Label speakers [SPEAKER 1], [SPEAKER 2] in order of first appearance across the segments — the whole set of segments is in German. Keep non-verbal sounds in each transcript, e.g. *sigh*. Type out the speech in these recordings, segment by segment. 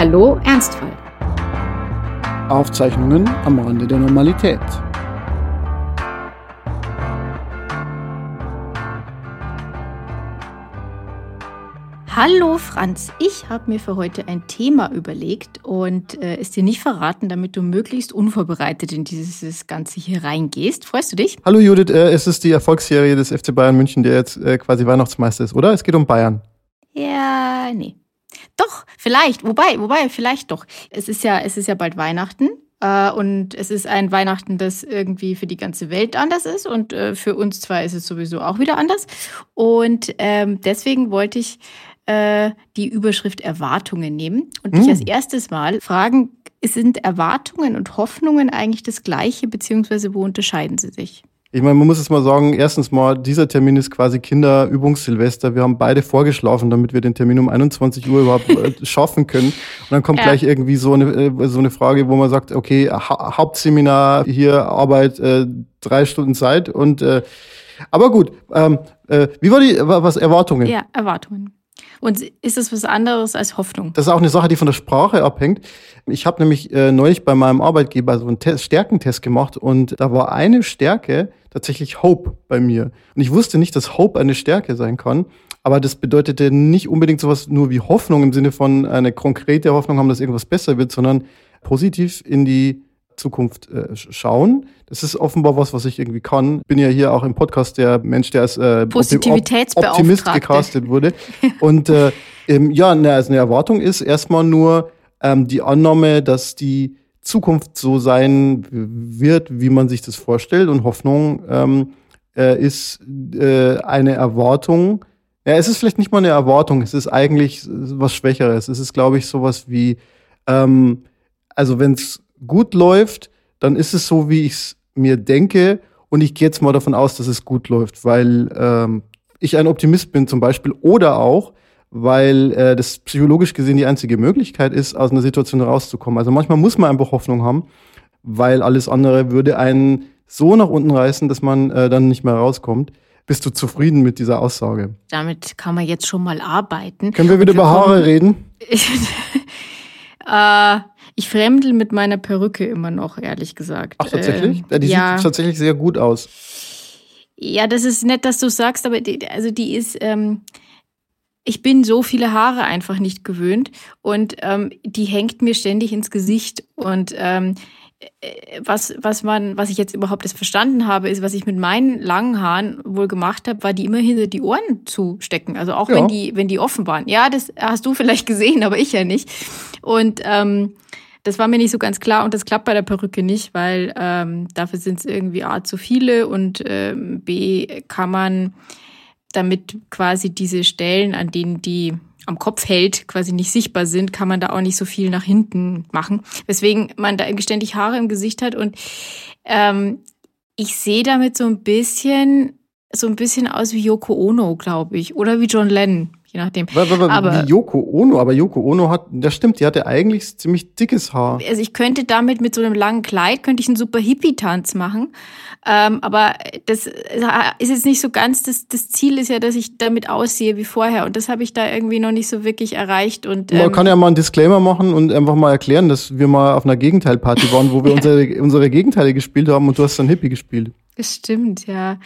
[SPEAKER 1] Hallo Ernstfall.
[SPEAKER 2] Aufzeichnungen am Rande der Normalität.
[SPEAKER 1] Hallo Franz, ich habe mir für heute ein Thema überlegt und äh, es dir nicht verraten, damit du möglichst unvorbereitet in dieses Ganze hier reingehst. Freust du dich?
[SPEAKER 2] Hallo Judith, äh, es ist die Erfolgsserie des FC Bayern München, der jetzt äh, quasi Weihnachtsmeister ist, oder? Es geht um Bayern.
[SPEAKER 1] Ja, nee. Doch, vielleicht, wobei, wobei, vielleicht doch. Es ist ja, es ist ja bald Weihnachten. Äh, und es ist ein Weihnachten, das irgendwie für die ganze Welt anders ist. Und äh, für uns zwar ist es sowieso auch wieder anders. Und ähm, deswegen wollte ich äh, die Überschrift Erwartungen nehmen und dich mm. als erstes Mal fragen, sind Erwartungen und Hoffnungen eigentlich das gleiche, beziehungsweise wo unterscheiden sie sich?
[SPEAKER 2] Ich meine, man muss es mal sagen, erstens mal, dieser Termin ist quasi Kinderübungssilvester. Wir haben beide vorgeschlafen, damit wir den Termin um 21 Uhr überhaupt äh, *laughs* schaffen können. Und dann kommt ja. gleich irgendwie so eine, äh, so eine Frage, wo man sagt, okay, ha Hauptseminar, hier Arbeit, äh, drei Stunden Zeit und äh, aber gut, ähm, äh, wie war die, was Erwartungen?
[SPEAKER 1] Ja, Erwartungen. Und ist das was anderes als Hoffnung?
[SPEAKER 2] Das ist auch eine Sache, die von der Sprache abhängt. Ich habe nämlich äh, neulich bei meinem Arbeitgeber so einen Test, Stärkentest gemacht und da war eine Stärke tatsächlich Hope bei mir. Und ich wusste nicht, dass Hope eine Stärke sein kann. Aber das bedeutete nicht unbedingt sowas nur wie Hoffnung im Sinne von eine konkrete Hoffnung haben, dass irgendwas besser wird, sondern positiv in die Zukunft äh, schauen. Das ist offenbar was, was ich irgendwie kann. Bin ja hier auch im Podcast der Mensch, der als äh, Optimist gecastet wurde. Und äh, ähm, ja, ne, also eine Erwartung ist erstmal nur ähm, die Annahme, dass die Zukunft so sein wird, wie man sich das vorstellt. Und Hoffnung ähm, äh, ist äh, eine Erwartung. Ja, es ist vielleicht nicht mal eine Erwartung, es ist eigentlich was Schwächeres. Es ist, glaube ich, sowas wie, ähm, also wenn es gut läuft, dann ist es so, wie ich es mir denke. Und ich gehe jetzt mal davon aus, dass es gut läuft, weil ähm, ich ein Optimist bin zum Beispiel oder auch, weil äh, das psychologisch gesehen die einzige Möglichkeit ist, aus einer Situation rauszukommen. Also manchmal muss man einfach Hoffnung haben, weil alles andere würde einen so nach unten reißen, dass man äh, dann nicht mehr rauskommt. Bist du zufrieden mit dieser Aussage?
[SPEAKER 1] Damit kann man jetzt schon mal arbeiten.
[SPEAKER 2] Können wir wieder über Haare reden? *laughs*
[SPEAKER 1] äh, ich fremdel mit meiner Perücke immer noch, ehrlich gesagt.
[SPEAKER 2] Ach, tatsächlich? Äh, die ja. sieht tatsächlich sehr gut aus.
[SPEAKER 1] Ja, das ist nett, dass du sagst, aber die, also die ist. Ähm, ich bin so viele Haare einfach nicht gewöhnt und ähm, die hängt mir ständig ins Gesicht und ähm, äh, was, was man, was ich jetzt überhaupt das verstanden habe, ist, was ich mit meinen langen Haaren wohl gemacht habe, war die immer hinter die Ohren zu stecken. Also auch ja. wenn die, wenn die offen waren. Ja, das hast du vielleicht gesehen, aber ich ja nicht. Und ähm, das war mir nicht so ganz klar und das klappt bei der Perücke nicht, weil ähm, dafür sind es irgendwie A zu viele und ähm, B kann man damit quasi diese Stellen, an denen die am Kopf hält, quasi nicht sichtbar sind, kann man da auch nicht so viel nach hinten machen. Weswegen man da ständig Haare im Gesicht hat und ähm, ich sehe damit so ein bisschen so ein bisschen aus wie Yoko Ono, glaube ich, oder wie John Lennon je nachdem.
[SPEAKER 2] Aber, wie Yoko Ono, aber Yoko Ono hat, das stimmt, die hatte eigentlich ziemlich dickes Haar.
[SPEAKER 1] Also ich könnte damit mit so einem langen Kleid, könnte ich einen super Hippie-Tanz machen. Ähm, aber das ist jetzt nicht so ganz, das, das Ziel ist ja, dass ich damit aussehe wie vorher. Und das habe ich da irgendwie noch nicht so wirklich erreicht. Und,
[SPEAKER 2] ähm, Man kann ja mal einen Disclaimer machen und einfach mal erklären, dass wir mal auf einer Gegenteilparty waren, wo wir *laughs* unsere, unsere Gegenteile gespielt haben und du hast dann Hippie gespielt.
[SPEAKER 1] Das stimmt, ja.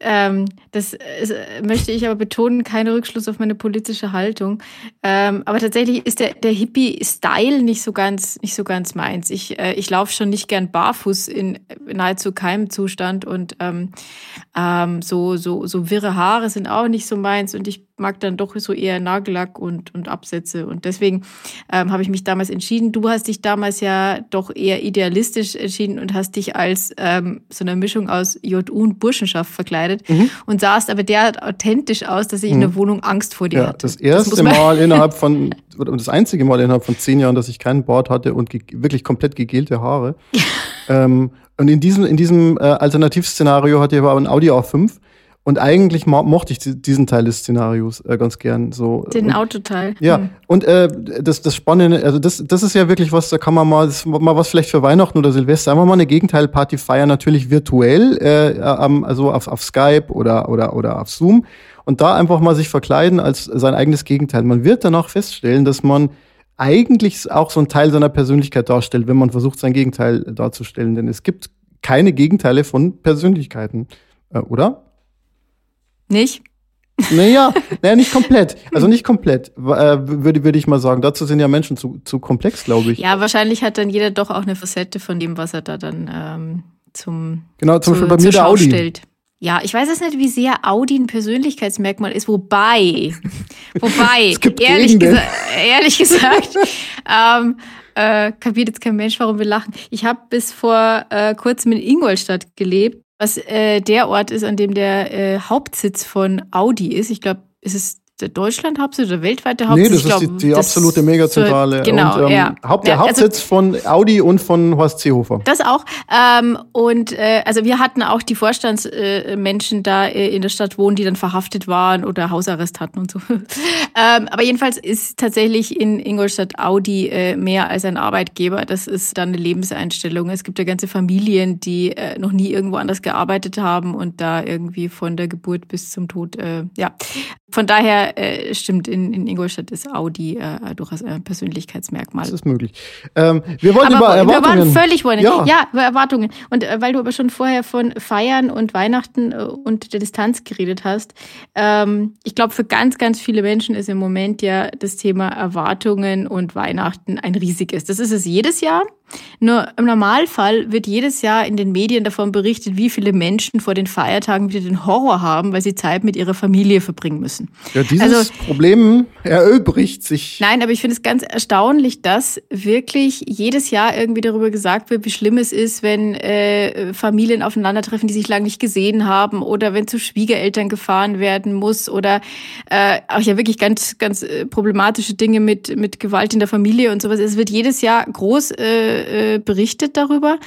[SPEAKER 1] Ähm, das ist, möchte ich aber betonen, kein Rückschluss auf meine politische Haltung. Ähm, aber tatsächlich ist der, der Hippie-Style nicht so ganz, nicht so ganz meins. Ich, äh, ich laufe schon nicht gern barfuß in nahezu keinem Zustand und ähm, ähm, so, so, so wirre Haare sind auch nicht so meins und ich mag dann doch so eher Nagellack und, und Absätze. Und deswegen ähm, habe ich mich damals entschieden. Du hast dich damals ja doch eher idealistisch entschieden und hast dich als ähm, so eine Mischung aus JU und Burschenschaft verkleidet mhm. und sahst aber derart authentisch aus, dass ich mhm. in der Wohnung Angst vor dir ja, hatte.
[SPEAKER 2] Das erste das Mal *laughs* innerhalb von, und das einzige Mal innerhalb von zehn Jahren, dass ich keinen Bart hatte und wirklich komplett gegelte Haare. *laughs* ähm, und in diesem, in diesem äh, Alternativszenario hatte ich aber ein Audi A5 und eigentlich mo mochte ich diesen Teil des Szenarios äh, ganz gern. So.
[SPEAKER 1] Den Autoteil.
[SPEAKER 2] Ja, hm. und äh, das, das Spannende, also das, das ist ja wirklich was, da kann man mal, das mal was vielleicht für Weihnachten oder Silvester, einfach mal eine Gegenteilparty feiern, natürlich virtuell, äh, also auf, auf Skype oder, oder, oder auf Zoom. Und da einfach mal sich verkleiden als sein eigenes Gegenteil. Man wird danach feststellen, dass man eigentlich auch so ein Teil seiner Persönlichkeit darstellt, wenn man versucht, sein Gegenteil darzustellen. Denn es gibt keine Gegenteile von Persönlichkeiten, äh, oder?
[SPEAKER 1] Nicht?
[SPEAKER 2] Naja, *laughs* naja, nicht komplett. Also nicht komplett, äh, würde, würde ich mal sagen. Dazu sind ja Menschen zu, zu komplex, glaube ich.
[SPEAKER 1] Ja, wahrscheinlich hat dann jeder doch auch eine Facette von dem, was er da dann ähm, zum
[SPEAKER 2] Genau, zum zu, Beispiel bei mir der Audi. Stellt.
[SPEAKER 1] Ja, ich weiß jetzt nicht, wie sehr Audi ein Persönlichkeitsmerkmal ist, wobei, *laughs* wobei, ehrlich, gesa ehrlich gesagt, ähm, äh, kapiert jetzt kein Mensch, warum wir lachen. Ich habe bis vor äh, kurzem in Ingolstadt gelebt, was äh, der Ort ist, an dem der äh, Hauptsitz von Audi ist. Ich glaube, es ist der Deutschland-Hauptsitz oder weltweite Hauptsitz?
[SPEAKER 2] Nee, das ist die, die absolute Megazentrale.
[SPEAKER 1] Genau, und, ähm, ja.
[SPEAKER 2] Haupt, der ja, also, Hauptsitz von Audi und von Horst Seehofer.
[SPEAKER 1] Das auch. Ähm, und äh, also wir hatten auch die Vorstandsmenschen äh, da äh, in der Stadt wohnen, die dann verhaftet waren oder Hausarrest hatten und so. *laughs* ähm, aber jedenfalls ist tatsächlich in Ingolstadt Audi äh, mehr als ein Arbeitgeber. Das ist dann eine Lebenseinstellung. Es gibt ja ganze Familien, die äh, noch nie irgendwo anders gearbeitet haben und da irgendwie von der Geburt bis zum Tod, äh, ja. Von daher äh, stimmt, in, in Ingolstadt ist Audi äh, durchaus ein Persönlichkeitsmerkmal.
[SPEAKER 2] Das ist möglich. Ähm, wir wollten
[SPEAKER 1] aber
[SPEAKER 2] über Erwartungen.
[SPEAKER 1] Wir waren völlig wollen. Ja. ja, über Erwartungen. Und äh, weil du aber schon vorher von Feiern und Weihnachten äh, und der Distanz geredet hast, ähm, ich glaube, für ganz, ganz viele Menschen ist im Moment ja das Thema Erwartungen und Weihnachten ein riesiges. Das ist es jedes Jahr. Nur im Normalfall wird jedes Jahr in den Medien davon berichtet, wie viele Menschen vor den Feiertagen wieder den Horror haben, weil sie Zeit mit ihrer Familie verbringen müssen.
[SPEAKER 2] Ja, dieses also, Problem erübrigt sich.
[SPEAKER 1] Nein, aber ich finde es ganz erstaunlich, dass wirklich jedes Jahr irgendwie darüber gesagt wird, wie schlimm es ist, wenn äh, Familien aufeinandertreffen, die sich lange nicht gesehen haben oder wenn zu Schwiegereltern gefahren werden muss oder äh, auch ja wirklich ganz, ganz äh, problematische Dinge mit, mit Gewalt in der Familie und sowas. Es wird jedes Jahr groß äh, äh, berichtet darüber,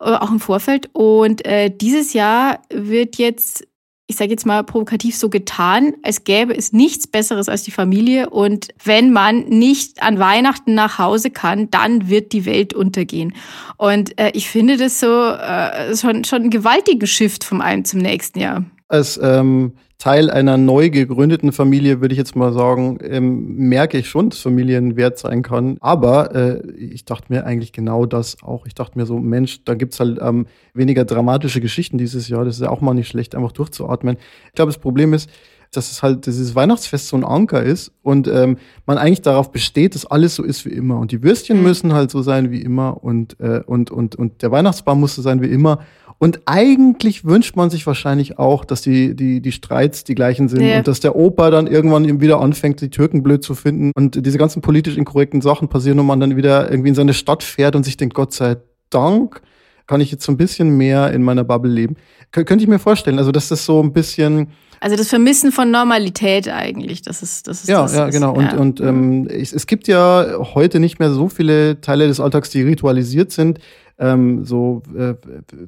[SPEAKER 1] äh, auch im Vorfeld. Und äh, dieses Jahr wird jetzt, ich sage jetzt mal provokativ so getan, als gäbe es nichts Besseres als die Familie. Und wenn man nicht an Weihnachten nach Hause kann, dann wird die Welt untergehen. Und äh, ich finde das so äh, schon, schon ein gewaltiger Shift vom einen zum nächsten Jahr.
[SPEAKER 2] Als ähm Teil einer neu gegründeten Familie, würde ich jetzt mal sagen, ähm, merke ich schon, dass Familien wert sein kann. Aber äh, ich dachte mir eigentlich genau das auch. Ich dachte mir so, Mensch, da gibt's halt ähm, weniger dramatische Geschichten dieses Jahr. Das ist ja auch mal nicht schlecht, einfach durchzuatmen. Ich glaube, das Problem ist, dass es halt dieses Weihnachtsfest so ein Anker ist und ähm, man eigentlich darauf besteht, dass alles so ist wie immer. Und die Würstchen mhm. müssen halt so sein wie immer und, äh, und, und, und der Weihnachtsbaum muss so sein wie immer. Und eigentlich wünscht man sich wahrscheinlich auch, dass die, die, die Streits die gleichen sind ja. und dass der Opa dann irgendwann wieder anfängt, die Türken blöd zu finden und diese ganzen politisch inkorrekten Sachen passieren und man dann wieder irgendwie in seine Stadt fährt und sich denkt, Gott sei Dank kann ich jetzt so ein bisschen mehr in meiner Bubble leben. Kön könnte ich mir vorstellen, also dass das so ein bisschen
[SPEAKER 1] also das Vermissen von Normalität eigentlich, das ist das ist
[SPEAKER 2] ja
[SPEAKER 1] das
[SPEAKER 2] ja genau und ja. und ähm, es, es gibt ja heute nicht mehr so viele Teile des Alltags, die ritualisiert sind. Ähm, so äh,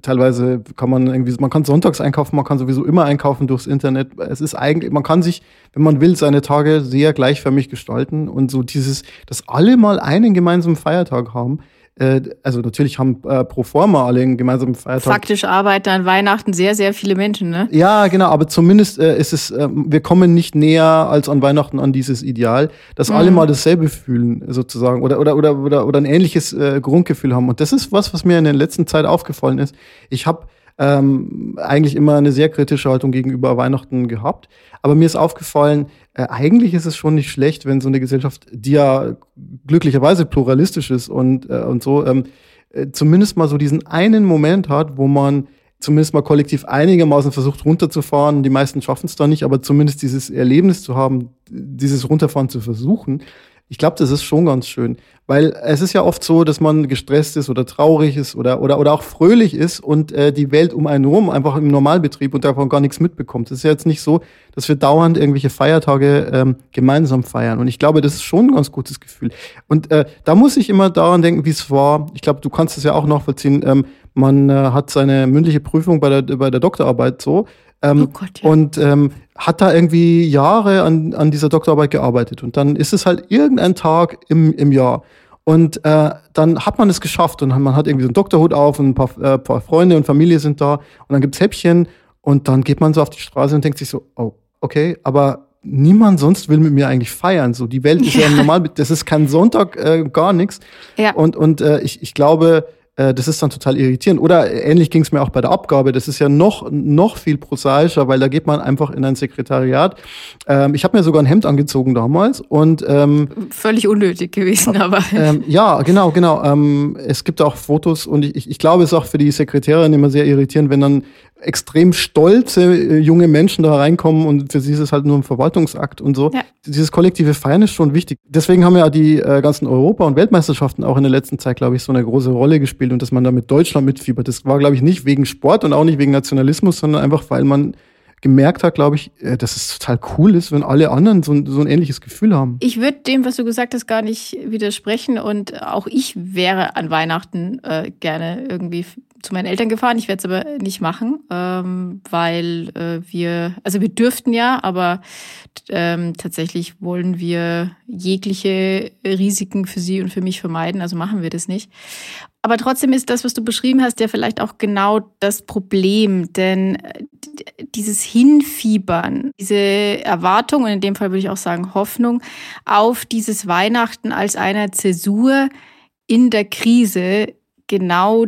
[SPEAKER 2] teilweise kann man irgendwie, man kann sonntags einkaufen, man kann sowieso immer einkaufen durchs Internet. Es ist eigentlich, man kann sich, wenn man will, seine Tage sehr gleichförmig gestalten und so dieses, dass alle mal einen gemeinsamen Feiertag haben äh, also natürlich haben äh, pro forma alle einen gemeinsamen Feiertag.
[SPEAKER 1] Faktisch arbeiten an Weihnachten sehr, sehr viele Menschen, ne?
[SPEAKER 2] Ja, genau, aber zumindest äh, ist es, äh, wir kommen nicht näher als an Weihnachten an dieses Ideal, dass mhm. alle mal dasselbe fühlen, sozusagen, oder, oder, oder, oder, oder ein ähnliches äh, Grundgefühl haben. Und das ist was, was mir in der letzten Zeit aufgefallen ist. Ich habe ähm, eigentlich immer eine sehr kritische Haltung gegenüber Weihnachten gehabt. Aber mir ist aufgefallen, äh, eigentlich ist es schon nicht schlecht, wenn so eine Gesellschaft, die ja glücklicherweise pluralistisch ist und, äh, und so, ähm, äh, zumindest mal so diesen einen Moment hat, wo man zumindest mal kollektiv einigermaßen versucht runterzufahren. Die meisten schaffen es da nicht, aber zumindest dieses Erlebnis zu haben, dieses Runterfahren zu versuchen, ich glaube, das ist schon ganz schön, weil es ist ja oft so, dass man gestresst ist oder traurig ist oder oder oder auch fröhlich ist und äh, die Welt um einen herum einfach im Normalbetrieb und davon gar nichts mitbekommt. Es ist ja jetzt nicht so, dass wir dauernd irgendwelche Feiertage ähm, gemeinsam feiern und ich glaube, das ist schon ein ganz gutes Gefühl. Und äh, da muss ich immer daran denken, wie es war. Ich glaube, du kannst es ja auch nachvollziehen. Ähm, man äh, hat seine mündliche Prüfung bei der bei der Doktorarbeit so ähm, oh Gott, ja. Und ähm, hat da irgendwie Jahre an, an dieser Doktorarbeit gearbeitet. Und dann ist es halt irgendein Tag im, im Jahr. Und äh, dann hat man es geschafft und man hat irgendwie so einen Doktorhut auf und ein paar, äh, paar Freunde und Familie sind da und dann gibt's Häppchen und dann geht man so auf die Straße und denkt sich so, oh, okay, aber niemand sonst will mit mir eigentlich feiern. So, die Welt ist ja, ja normal, das ist kein Sonntag, äh, gar nichts. Ja. Und, und äh, ich, ich glaube, das ist dann total irritierend. Oder ähnlich ging es mir auch bei der Abgabe. Das ist ja noch, noch viel prosaischer, weil da geht man einfach in ein Sekretariat. Ähm, ich habe mir sogar ein Hemd angezogen damals und ähm,
[SPEAKER 1] völlig unnötig gewesen, aber *laughs*
[SPEAKER 2] ähm, ja, genau, genau. Ähm, es gibt auch Fotos und ich, ich glaube, es ist auch für die Sekretärin immer sehr irritierend, wenn dann extrem stolze äh, junge Menschen da reinkommen und für sie ist es halt nur ein Verwaltungsakt und so. Ja. Dieses kollektive Feiern ist schon wichtig. Deswegen haben ja die äh, ganzen Europa- und Weltmeisterschaften auch in der letzten Zeit, glaube ich, so eine große Rolle gespielt und dass man da mit Deutschland mitfiebert. Das war, glaube ich, nicht wegen Sport und auch nicht wegen Nationalismus, sondern einfach, weil man gemerkt hat, glaube ich, äh, dass es total cool ist, wenn alle anderen so ein, so ein ähnliches Gefühl haben.
[SPEAKER 1] Ich würde dem, was du gesagt hast, gar nicht widersprechen. Und auch ich wäre an Weihnachten äh, gerne irgendwie zu meinen Eltern gefahren. Ich werde es aber nicht machen, ähm, weil äh, wir, also wir dürften ja, aber ähm, tatsächlich wollen wir jegliche Risiken für sie und für mich vermeiden. Also machen wir das nicht. Aber trotzdem ist das, was du beschrieben hast, ja vielleicht auch genau das Problem. Denn äh, dieses Hinfiebern, diese Erwartung, und in dem Fall würde ich auch sagen Hoffnung, auf dieses Weihnachten als einer Zäsur in der Krise, genau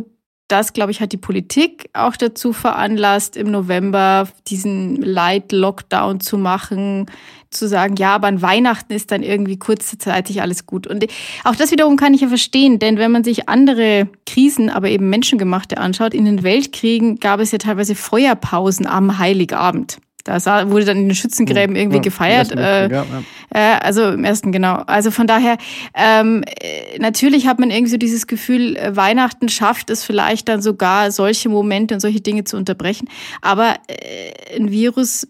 [SPEAKER 1] das, glaube ich, hat die Politik auch dazu veranlasst, im November diesen Light-Lockdown zu machen, zu sagen, ja, aber an Weihnachten ist dann irgendwie kurzzeitig alles gut. Und auch das wiederum kann ich ja verstehen, denn wenn man sich andere Krisen, aber eben menschengemachte anschaut, in den Weltkriegen gab es ja teilweise Feuerpausen am Heiligabend. Da wurde dann in den Schützengräben irgendwie ja, gefeiert. Äh, ja, ja. Äh, also im ersten, genau. Also von daher, ähm, äh, natürlich hat man irgendwie so dieses Gefühl, äh, Weihnachten schafft es vielleicht dann sogar, solche Momente und solche Dinge zu unterbrechen. Aber äh, ein Virus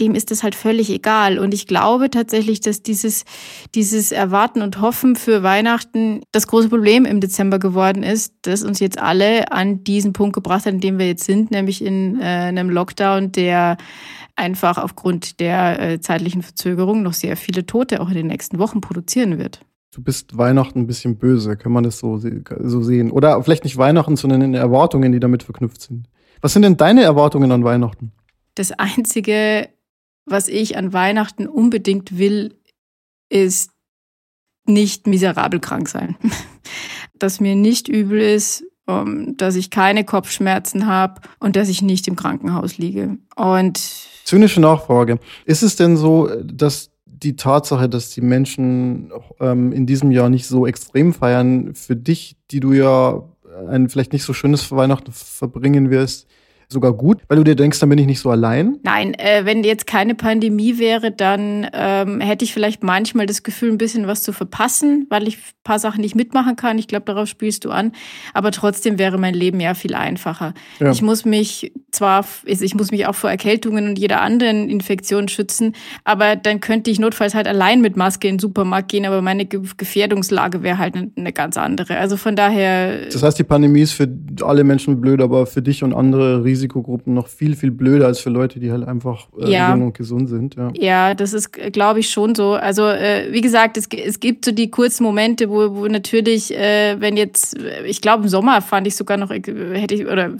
[SPEAKER 1] dem ist es halt völlig egal. Und ich glaube tatsächlich, dass dieses, dieses Erwarten und Hoffen für Weihnachten das große Problem im Dezember geworden ist, das uns jetzt alle an diesen Punkt gebracht hat, in dem wir jetzt sind, nämlich in äh, einem Lockdown, der einfach aufgrund der äh, zeitlichen Verzögerung noch sehr viele Tote auch in den nächsten Wochen produzieren wird.
[SPEAKER 2] Du bist Weihnachten ein bisschen böse, kann man das so, so sehen? Oder vielleicht nicht Weihnachten, sondern in Erwartungen, die damit verknüpft sind. Was sind denn deine Erwartungen an Weihnachten?
[SPEAKER 1] Das Einzige, was ich an Weihnachten unbedingt will, ist nicht miserabel krank sein. *laughs* dass mir nicht übel ist, um, dass ich keine Kopfschmerzen habe und dass ich nicht im Krankenhaus liege. Und
[SPEAKER 2] zynische Nachfrage: Ist es denn so, dass die Tatsache, dass die Menschen ähm, in diesem Jahr nicht so extrem feiern, für dich, die du ja ein vielleicht nicht so schönes Weihnachten verbringen wirst, sogar gut, weil du dir denkst, dann bin ich nicht so allein?
[SPEAKER 1] Nein, äh, wenn jetzt keine Pandemie wäre, dann ähm, hätte ich vielleicht manchmal das Gefühl, ein bisschen was zu verpassen, weil ich ein paar Sachen nicht mitmachen kann. Ich glaube, darauf spielst du an. Aber trotzdem wäre mein Leben ja viel einfacher. Ja. Ich muss mich zwar, ich muss mich auch vor Erkältungen und jeder anderen Infektion schützen, aber dann könnte ich notfalls halt allein mit Maske in den Supermarkt gehen, aber meine Gefährdungslage wäre halt eine ganz andere. Also von daher.
[SPEAKER 2] Das heißt, die Pandemie ist für alle Menschen blöd, aber für dich und andere riesig Risikogruppen noch viel, viel blöder als für Leute, die halt einfach äh, ja. jung und gesund sind.
[SPEAKER 1] Ja, ja das ist, glaube ich, schon so. Also, äh, wie gesagt, es, es gibt so die kurzen Momente, wo, wo natürlich, äh, wenn jetzt, ich glaube, im Sommer fand ich sogar noch, hätte ich, oder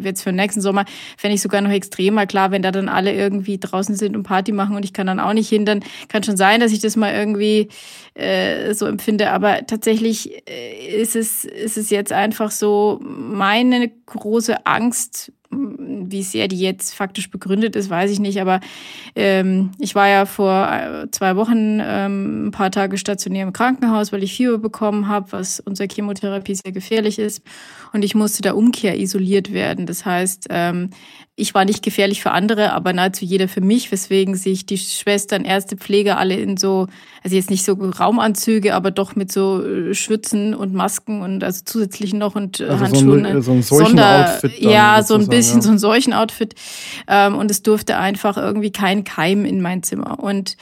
[SPEAKER 1] jetzt für den nächsten Sommer, fände ich sogar noch extremer. Klar, wenn da dann alle irgendwie draußen sind und Party machen und ich kann dann auch nicht hin, dann kann schon sein, dass ich das mal irgendwie äh, so empfinde. Aber tatsächlich äh, ist es, ist es jetzt einfach so meine große Angst, wie sehr die jetzt faktisch begründet ist, weiß ich nicht. Aber ähm, ich war ja vor äh, zwei Wochen ähm, ein paar Tage stationär im Krankenhaus, weil ich Fieber bekommen habe, was unser Chemotherapie sehr gefährlich ist. Und ich musste da Umkehr isoliert werden. Das heißt, ähm, ich war nicht gefährlich für andere, aber nahezu jeder für mich, weswegen sich die Schwestern, Ärzte, Pfleger alle in so, also jetzt nicht so Raumanzüge, aber doch mit so äh, Schützen und Masken und also zusätzlich noch und äh, also Handschuhen. So ein, so ein Sonder, ja, so ein bisschen ja. so ein solchen Outfit. Ähm, und es durfte einfach irgendwie kein Keim in mein Zimmer. Und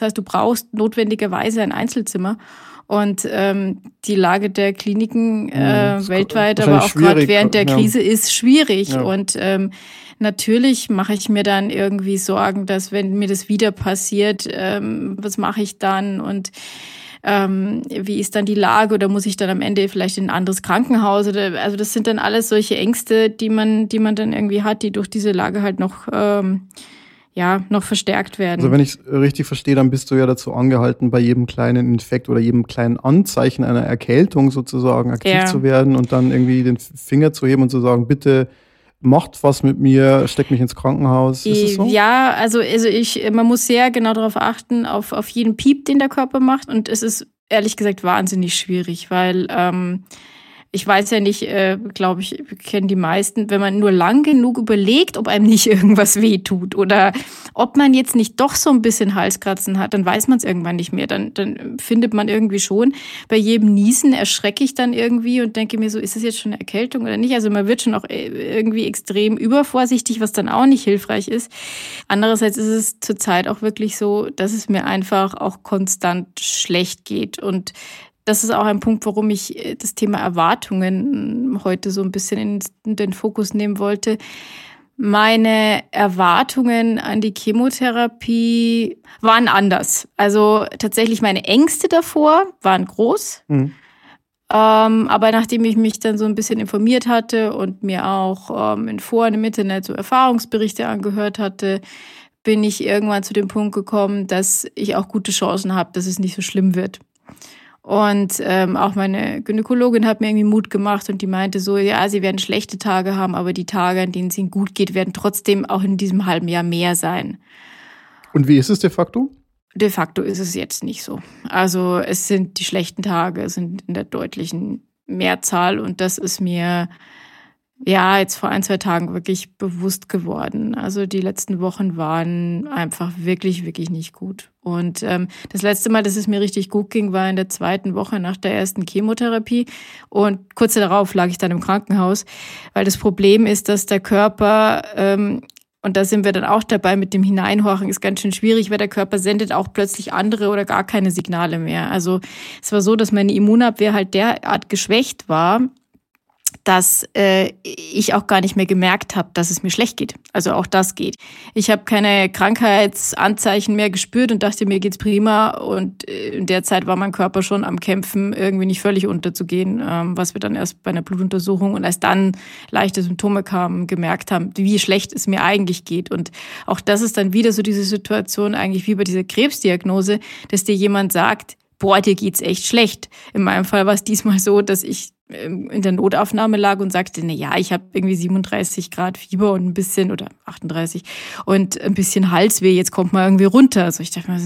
[SPEAKER 1] das heißt, du brauchst notwendigerweise ein Einzelzimmer. Und ähm, die Lage der Kliniken äh, weltweit, aber auch gerade während der Krise ja. ist schwierig. Ja. Und ähm, natürlich mache ich mir dann irgendwie Sorgen, dass wenn mir das wieder passiert, ähm, was mache ich dann? Und ähm, wie ist dann die Lage oder muss ich dann am Ende vielleicht in ein anderes Krankenhaus oder also das sind dann alles solche Ängste, die man, die man dann irgendwie hat, die durch diese Lage halt noch ähm, ja, noch verstärkt werden.
[SPEAKER 2] Also wenn ich es richtig verstehe, dann bist du ja dazu angehalten, bei jedem kleinen Infekt oder jedem kleinen Anzeichen einer Erkältung sozusagen aktiv ja. zu werden und dann irgendwie den Finger zu heben und zu sagen, bitte macht was mit mir, steckt mich ins Krankenhaus. Ist es so?
[SPEAKER 1] Ja, also, also ich, man muss sehr genau darauf achten, auf, auf jeden Piep, den der Körper macht. Und es ist ehrlich gesagt wahnsinnig schwierig, weil ähm, ich weiß ja nicht, äh, glaube ich, kennen die meisten, wenn man nur lang genug überlegt, ob einem nicht *laughs* irgendwas wehtut oder ob man jetzt nicht doch so ein bisschen Halskratzen hat, dann weiß man es irgendwann nicht mehr. Dann, dann findet man irgendwie schon. Bei jedem Niesen erschrecke ich dann irgendwie und denke mir so, ist das jetzt schon eine Erkältung oder nicht? Also man wird schon auch äh, irgendwie extrem übervorsichtig, was dann auch nicht hilfreich ist. Andererseits ist es zurzeit auch wirklich so, dass es mir einfach auch konstant schlecht geht und das ist auch ein Punkt, warum ich äh, das Thema Erwartungen heute so ein bisschen in den Fokus nehmen wollte. Meine Erwartungen an die Chemotherapie waren anders. Also tatsächlich meine Ängste davor waren groß. Mhm. Ähm, aber nachdem ich mich dann so ein bisschen informiert hatte und mir auch ähm, in Foren im Internet so Erfahrungsberichte angehört hatte, bin ich irgendwann zu dem Punkt gekommen, dass ich auch gute Chancen habe, dass es nicht so schlimm wird. Und ähm, auch meine Gynäkologin hat mir irgendwie Mut gemacht und die meinte so, ja, sie werden schlechte Tage haben, aber die Tage, an denen es ihnen gut geht, werden trotzdem auch in diesem halben Jahr mehr sein.
[SPEAKER 2] Und wie ist es de facto?
[SPEAKER 1] De facto ist es jetzt nicht so. Also es sind die schlechten Tage, sind in der deutlichen Mehrzahl und das ist mir ja, jetzt vor ein, zwei Tagen wirklich bewusst geworden. Also die letzten Wochen waren einfach wirklich, wirklich nicht gut. Und ähm, das letzte Mal, dass es mir richtig gut ging, war in der zweiten Woche nach der ersten Chemotherapie. Und kurz darauf lag ich dann im Krankenhaus, weil das Problem ist, dass der Körper ähm, und da sind wir dann auch dabei mit dem Hineinhorchen, ist ganz schön schwierig, weil der Körper sendet auch plötzlich andere oder gar keine Signale mehr. Also es war so, dass meine Immunabwehr halt derart geschwächt war, dass äh, ich auch gar nicht mehr gemerkt habe, dass es mir schlecht geht. Also auch das geht. Ich habe keine Krankheitsanzeichen mehr gespürt und dachte, mir geht's prima. Und äh, in der Zeit war mein Körper schon am Kämpfen, irgendwie nicht völlig unterzugehen, ähm, was wir dann erst bei einer Blutuntersuchung und erst dann leichte Symptome kamen, gemerkt haben, wie schlecht es mir eigentlich geht. Und auch das ist dann wieder so diese Situation, eigentlich wie bei dieser Krebsdiagnose, dass dir jemand sagt, boah, dir geht's echt schlecht. In meinem Fall war es diesmal so, dass ich ähm, in der Notaufnahme lag und sagte, na ja, ich habe irgendwie 37 Grad Fieber und ein bisschen oder 38 und ein bisschen Halsweh, jetzt kommt man irgendwie runter. Also ich dachte mir,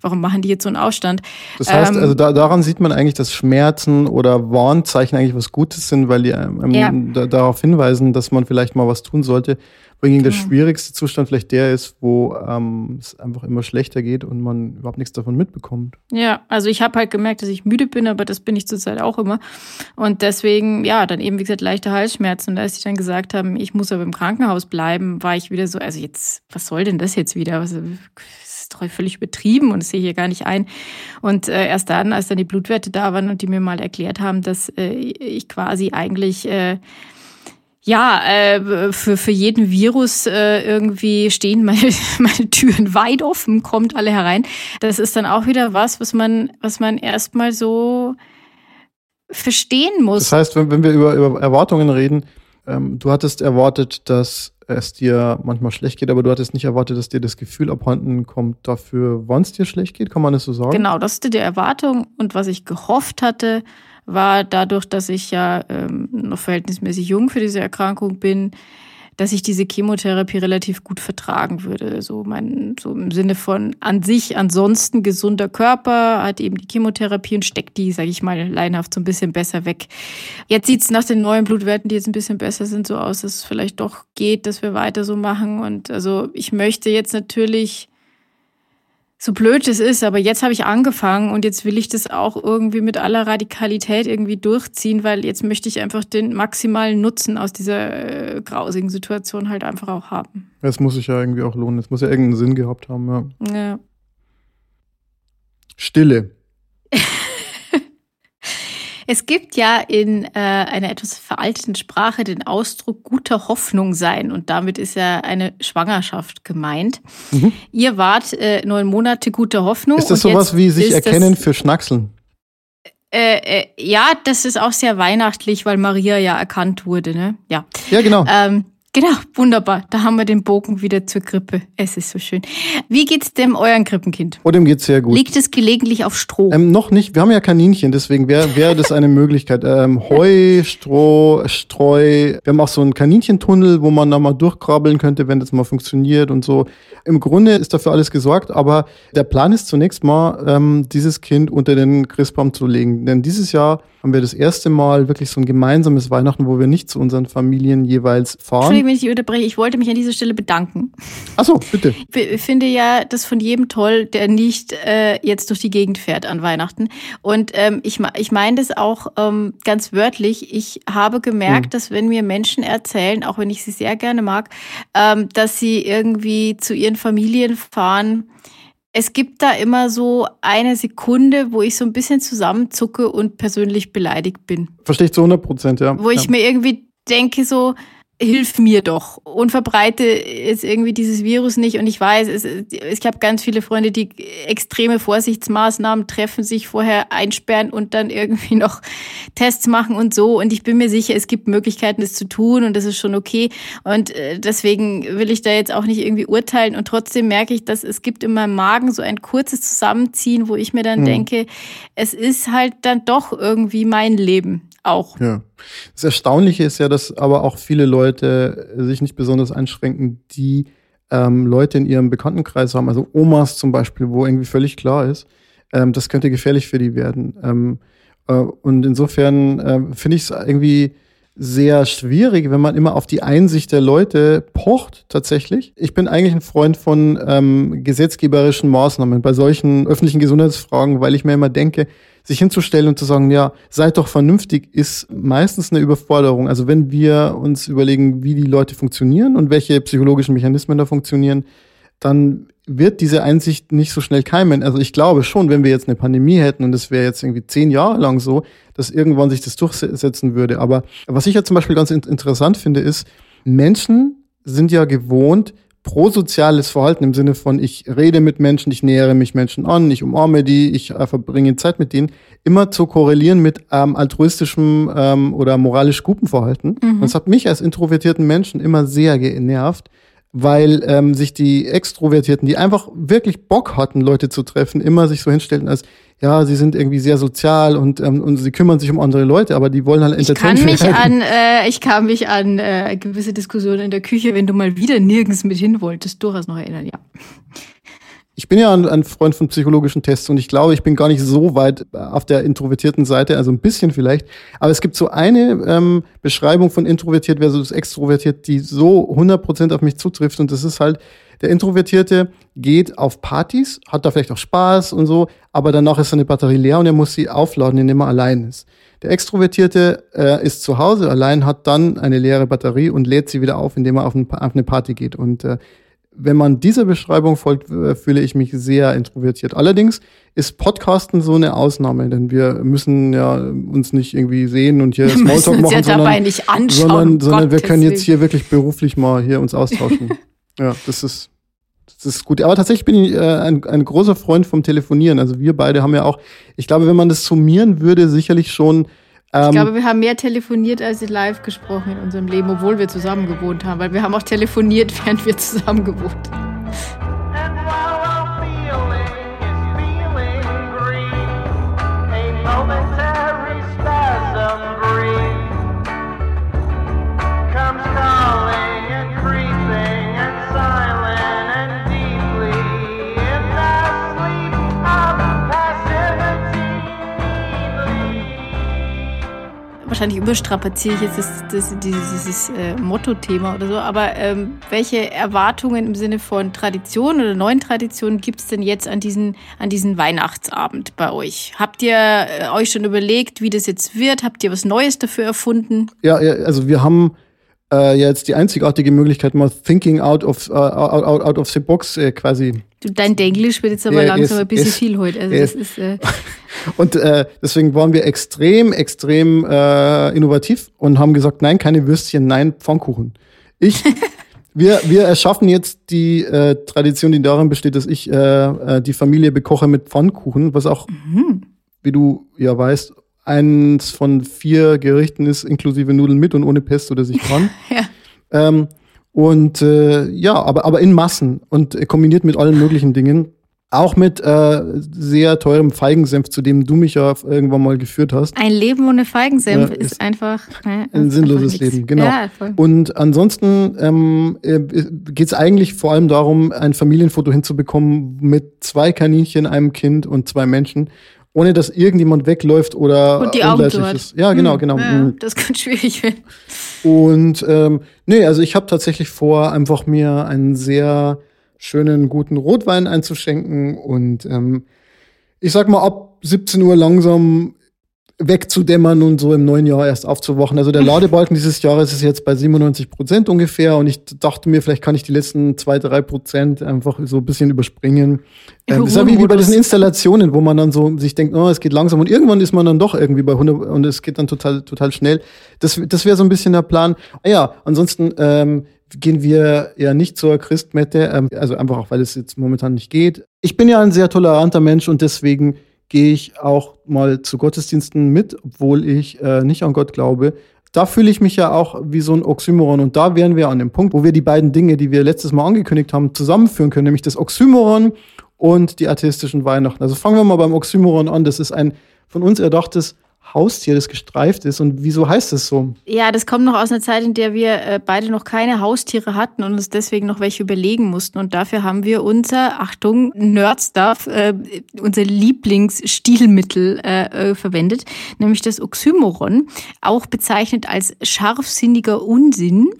[SPEAKER 1] warum machen die jetzt so einen Aufstand?
[SPEAKER 2] Das heißt, ähm, also da, daran sieht man eigentlich, dass Schmerzen oder Warnzeichen eigentlich was Gutes sind, weil die ähm, ja. da, darauf hinweisen, dass man vielleicht mal was tun sollte wohingegen der schwierigste Zustand vielleicht der ist, wo ähm, es einfach immer schlechter geht und man überhaupt nichts davon mitbekommt.
[SPEAKER 1] Ja, also ich habe halt gemerkt, dass ich müde bin, aber das bin ich zurzeit auch immer. Und deswegen, ja, dann eben, wie gesagt, leichte Halsschmerzen. Und als sie dann gesagt haben, ich muss aber im Krankenhaus bleiben, war ich wieder so, also jetzt, was soll denn das jetzt wieder? Also, das ist doch völlig übertrieben und das sehe ich hier gar nicht ein. Und äh, erst dann, als dann die Blutwerte da waren und die mir mal erklärt haben, dass äh, ich quasi eigentlich äh, ja, äh, für, für jeden Virus äh, irgendwie stehen meine, *laughs* meine Türen weit offen, kommt alle herein. Das ist dann auch wieder was, was man, was man erstmal so verstehen muss.
[SPEAKER 2] Das heißt, wenn, wenn wir über, über Erwartungen reden, ähm, du hattest erwartet, dass es dir manchmal schlecht geht, aber du hattest nicht erwartet, dass dir das Gefühl abhanden kommt dafür, wann es dir schlecht geht. Kann man das so sagen?
[SPEAKER 1] Genau, das ist die Erwartung. Und was ich gehofft hatte, war dadurch, dass ich ja ähm, noch verhältnismäßig jung für diese Erkrankung bin, dass ich diese Chemotherapie relativ gut vertragen würde. So, mein, so im Sinne von an sich ansonsten gesunder Körper hat eben die Chemotherapie und steckt die, sage ich mal, leinhaft so ein bisschen besser weg. Jetzt sieht's nach den neuen Blutwerten, die jetzt ein bisschen besser sind, so aus, dass es vielleicht doch geht, dass wir weiter so machen. Und also ich möchte jetzt natürlich so blöd es ist, aber jetzt habe ich angefangen und jetzt will ich das auch irgendwie mit aller Radikalität irgendwie durchziehen, weil jetzt möchte ich einfach den maximalen Nutzen aus dieser äh, grausigen Situation halt einfach auch haben.
[SPEAKER 2] Es muss sich ja irgendwie auch lohnen. Es muss ja irgendeinen Sinn gehabt haben, ja. ja. Stille.
[SPEAKER 1] Es gibt ja in äh, einer etwas veralteten Sprache den Ausdruck guter Hoffnung sein und damit ist ja eine Schwangerschaft gemeint. Mhm. Ihr wart äh, neun Monate guter Hoffnung.
[SPEAKER 2] Ist das sowas wie sich erkennen für Schnackseln?
[SPEAKER 1] Äh, äh, ja, das ist auch sehr weihnachtlich, weil Maria ja erkannt wurde, ne? Ja.
[SPEAKER 2] Ja, genau.
[SPEAKER 1] Ähm, Genau, wunderbar. Da haben wir den Bogen wieder zur Grippe. Es ist so schön. Wie geht's dem euren Krippenkind?
[SPEAKER 2] Oh, dem geht's sehr gut.
[SPEAKER 1] Liegt es gelegentlich auf Stroh?
[SPEAKER 2] Ähm, noch nicht. Wir haben ja Kaninchen, deswegen wäre wär das eine Möglichkeit. Ähm, Heu, Stroh, Streu. Wir haben auch so einen Kaninchentunnel, wo man da mal durchkrabbeln könnte, wenn das mal funktioniert und so. Im Grunde ist dafür alles gesorgt, aber der Plan ist zunächst mal, ähm, dieses Kind unter den Christbaum zu legen. Denn dieses Jahr haben wir das erste Mal wirklich so ein gemeinsames Weihnachten, wo wir nicht zu unseren Familien jeweils fahren.
[SPEAKER 1] Entschuldigung, wenn ich unterbreche. Ich wollte mich an dieser Stelle bedanken.
[SPEAKER 2] Achso, bitte.
[SPEAKER 1] Ich finde ja das von jedem toll, der nicht äh, jetzt durch die Gegend fährt an Weihnachten. Und ähm, ich, ich meine das auch ähm, ganz wörtlich. Ich habe gemerkt, hm. dass wenn mir Menschen erzählen, auch wenn ich sie sehr gerne mag, ähm, dass sie irgendwie zu ihren Familien fahren, es gibt da immer so eine Sekunde, wo ich so ein bisschen zusammenzucke und persönlich beleidigt bin.
[SPEAKER 2] Verstehe ich zu 100 Prozent, ja.
[SPEAKER 1] Wo ich
[SPEAKER 2] ja.
[SPEAKER 1] mir irgendwie denke so, hilf mir doch und verbreite jetzt irgendwie dieses Virus nicht. Und ich weiß, es, ich habe ganz viele Freunde, die extreme Vorsichtsmaßnahmen treffen, sich vorher einsperren und dann irgendwie noch Tests machen und so. Und ich bin mir sicher, es gibt Möglichkeiten, das zu tun und das ist schon okay. Und äh, deswegen will ich da jetzt auch nicht irgendwie urteilen. Und trotzdem merke ich, dass es gibt in meinem Magen so ein kurzes Zusammenziehen, wo ich mir dann hm. denke, es ist halt dann doch irgendwie mein Leben auch.
[SPEAKER 2] Ja. Das Erstaunliche ist ja, dass aber auch viele Leute sich nicht besonders einschränken, die ähm, Leute in ihrem Bekanntenkreis haben, also Omas zum Beispiel, wo irgendwie völlig klar ist, ähm, das könnte gefährlich für die werden. Ähm, äh, und insofern äh, finde ich es irgendwie sehr schwierig, wenn man immer auf die Einsicht der Leute pocht, tatsächlich. Ich bin eigentlich ein Freund von ähm, gesetzgeberischen Maßnahmen bei solchen öffentlichen Gesundheitsfragen, weil ich mir immer denke, sich hinzustellen und zu sagen, ja, seid doch vernünftig, ist meistens eine Überforderung. Also wenn wir uns überlegen, wie die Leute funktionieren und welche psychologischen Mechanismen da funktionieren, dann wird diese Einsicht nicht so schnell keimen. Also ich glaube schon, wenn wir jetzt eine Pandemie hätten und es wäre jetzt irgendwie zehn Jahre lang so, dass irgendwann sich das durchsetzen würde. Aber was ich ja zum Beispiel ganz interessant finde, ist, Menschen sind ja gewohnt, prosoziales Verhalten im Sinne von, ich rede mit Menschen, ich nähere mich Menschen an, ich umarme die, ich äh, verbringe Zeit mit denen, immer zu korrelieren mit ähm, altruistischem ähm, oder moralisch gutem Verhalten. Mhm. Das hat mich als introvertierten Menschen immer sehr genervt, weil ähm, sich die Extrovertierten, die einfach wirklich Bock hatten, Leute zu treffen, immer sich so hinstellten als, ja, sie sind irgendwie sehr sozial und, ähm, und sie kümmern sich um andere Leute, aber die wollen halt
[SPEAKER 1] entertained ich kann mich an, äh, Ich kann mich an äh, gewisse Diskussionen in der Küche, wenn du mal wieder nirgends mit hin wolltest, durchaus noch erinnern, ja.
[SPEAKER 2] Ich bin ja ein, ein, Freund von psychologischen Tests und ich glaube, ich bin gar nicht so weit auf der introvertierten Seite, also ein bisschen vielleicht. Aber es gibt so eine ähm, Beschreibung von introvertiert versus extrovertiert, die so 100% auf mich zutrifft und das ist halt, der Introvertierte geht auf Partys, hat da vielleicht auch Spaß und so, aber danach ist seine Batterie leer und er muss sie aufladen, indem er allein ist. Der Extrovertierte äh, ist zu Hause allein, hat dann eine leere Batterie und lädt sie wieder auf, indem er auf, ein, auf eine Party geht. Und äh, wenn man dieser Beschreibung folgt, äh, fühle ich mich sehr introvertiert. Allerdings ist Podcasten so eine Ausnahme, denn wir müssen ja uns nicht irgendwie sehen und hier Smalltalk machen, ja sondern, nicht anschauen, sondern, sondern wir können jetzt hier wirklich beruflich mal hier uns austauschen. *laughs* ja, das ist das ist gut. Aber tatsächlich bin ich äh, ein, ein großer Freund vom Telefonieren. Also wir beide haben ja auch, ich glaube, wenn man das summieren würde, sicherlich schon
[SPEAKER 1] ich ähm, glaube, wir haben mehr telefoniert als live gesprochen in unserem Leben, obwohl wir zusammen gewohnt haben, weil wir haben auch telefoniert, *laughs* während wir zusammen gewohnt haben. Wahrscheinlich überstrapaziere ich jetzt das, das, dieses, dieses äh, Motto-Thema oder so, aber ähm, welche Erwartungen im Sinne von Tradition oder neuen Traditionen gibt es denn jetzt an diesen, an diesen Weihnachtsabend bei euch? Habt ihr äh, euch schon überlegt, wie das jetzt wird? Habt ihr was Neues dafür erfunden?
[SPEAKER 2] Ja, also wir haben äh, jetzt die einzigartige Möglichkeit, mal thinking out of, uh, out, out, of the box äh, quasi.
[SPEAKER 1] Dein Denglisch wird jetzt aber langsam ist, ein bisschen ist, viel heute. Also
[SPEAKER 2] das ist, äh *laughs* und äh, deswegen waren wir extrem, extrem äh, innovativ und haben gesagt, nein, keine Würstchen, nein, Pfannkuchen. Ich, *laughs* wir, wir erschaffen jetzt die äh, Tradition, die darin besteht, dass ich äh, äh, die Familie bekoche mit Pfannkuchen, was auch, mhm. wie du ja weißt, eins von vier Gerichten ist, inklusive Nudeln mit und ohne Pesto, das ich kann. *laughs* ja. ähm, Und äh, ja, aber, aber in Massen und kombiniert mit allen möglichen Dingen. Auch mit äh, sehr teurem Feigensenf, zu dem du mich ja irgendwann mal geführt hast.
[SPEAKER 1] Ein Leben ohne Feigensenf ja, ist, ist, einfach
[SPEAKER 2] ne, ein sinnloses Leben, genau. Ja, und ansonsten ähm, äh, geht es eigentlich vor allem darum, ein Familienfoto hinzubekommen mit zwei Kaninchen, einem Kind und zwei Menschen ohne dass irgendjemand wegläuft oder
[SPEAKER 1] und die Augen ist.
[SPEAKER 2] Ja, genau, hm, genau. Ja,
[SPEAKER 1] hm. das kann *laughs* schwierig werden.
[SPEAKER 2] Und ähm, nee, also ich habe tatsächlich vor, einfach mir einen sehr schönen, guten Rotwein einzuschenken und ähm, ich sag mal, ab 17 Uhr langsam wegzudämmern und so im neuen Jahr erst aufzuwachen. Also der Ladebalken dieses Jahres ist jetzt bei 97 Prozent ungefähr und ich dachte mir, vielleicht kann ich die letzten zwei, drei Prozent einfach so ein bisschen überspringen. Ähm, das ist ja wie, wie bei diesen Installationen, wo man dann so sich denkt, oh, es geht langsam und irgendwann ist man dann doch irgendwie bei 100 und es geht dann total, total schnell. Das, das wäre so ein bisschen der Plan. Ah ja, ansonsten ähm, gehen wir ja nicht zur Christmette, ähm, also einfach auch, weil es jetzt momentan nicht geht. Ich bin ja ein sehr toleranter Mensch und deswegen gehe ich auch mal zu Gottesdiensten mit, obwohl ich äh, nicht an Gott glaube. Da fühle ich mich ja auch wie so ein Oxymoron. Und da wären wir an dem Punkt, wo wir die beiden Dinge, die wir letztes Mal angekündigt haben, zusammenführen können, nämlich das Oxymoron und die atheistischen Weihnachten. Also fangen wir mal beim Oxymoron an. Das ist ein von uns erdachtes Haustier, das gestreift ist. Und wieso heißt es so?
[SPEAKER 1] Ja, das kommt noch aus einer Zeit, in der wir äh, beide noch keine Haustiere hatten und uns deswegen noch welche überlegen mussten. Und dafür haben wir unser, Achtung, Nerdstuff, äh, unser Lieblingsstilmittel äh, äh, verwendet, nämlich das Oxymoron, auch bezeichnet als scharfsinniger Unsinn.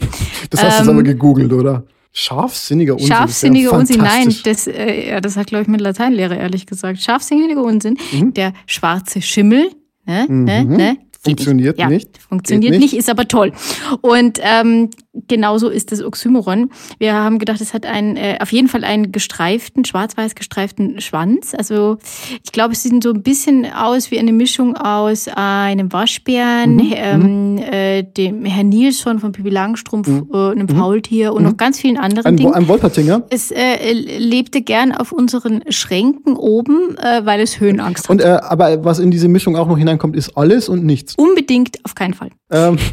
[SPEAKER 2] Das hast du ähm, jetzt aber gegoogelt, oder? Scharfsinniger Unsinn.
[SPEAKER 1] Scharfsinniger Unsinn, nein, das, äh, ja, das hat, glaube ich, mein Lateinlehrer ehrlich gesagt. Scharfsinniger Unsinn. Mhm. Der schwarze Schimmel, Ne?
[SPEAKER 2] Mhm. Ne? Funktioniert
[SPEAKER 1] ja,
[SPEAKER 2] nicht.
[SPEAKER 1] Funktioniert nicht. nicht. ist aber toll. Und ähm, genauso ist das Oxymoron. Wir haben gedacht, es hat einen, äh, auf jeden Fall einen gestreiften, schwarz-weiß gestreiften Schwanz. Also ich glaube, es sieht so ein bisschen aus wie eine Mischung aus einem Waschbären, mhm. ähm, mhm. äh, dem Herrn Nilsson von Pippi Langstrumpf, mhm. äh, einem mhm. Faultier und noch mhm. ganz vielen anderen
[SPEAKER 2] ein,
[SPEAKER 1] Dingen.
[SPEAKER 2] Ein Wolpertinger?
[SPEAKER 1] Es äh, lebte gern auf unseren Schränken oben, äh, weil es Höhenangst hat.
[SPEAKER 2] Und, äh, aber was in diese Mischung auch noch hineinkommt, ist alles und nichts?
[SPEAKER 1] Unbedingt, auf keinen Fall. Ähm. *laughs*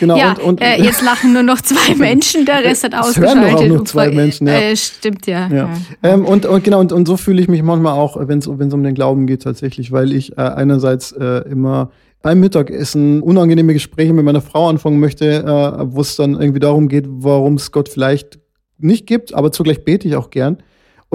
[SPEAKER 2] Genau,
[SPEAKER 1] ja, und, und äh, jetzt lachen nur noch zwei *laughs* Menschen, der Rest hat ausgeschaltet.
[SPEAKER 2] Es hören auch nur zwei Menschen, ja.
[SPEAKER 1] Äh, stimmt, ja.
[SPEAKER 2] ja. ja. Ähm, und, und genau, und, und so fühle ich mich manchmal auch, wenn es um den Glauben geht tatsächlich, weil ich äh, einerseits äh, immer beim Mittagessen unangenehme Gespräche mit meiner Frau anfangen möchte, äh, wo es dann irgendwie darum geht, warum es Gott vielleicht nicht gibt, aber zugleich bete ich auch gern.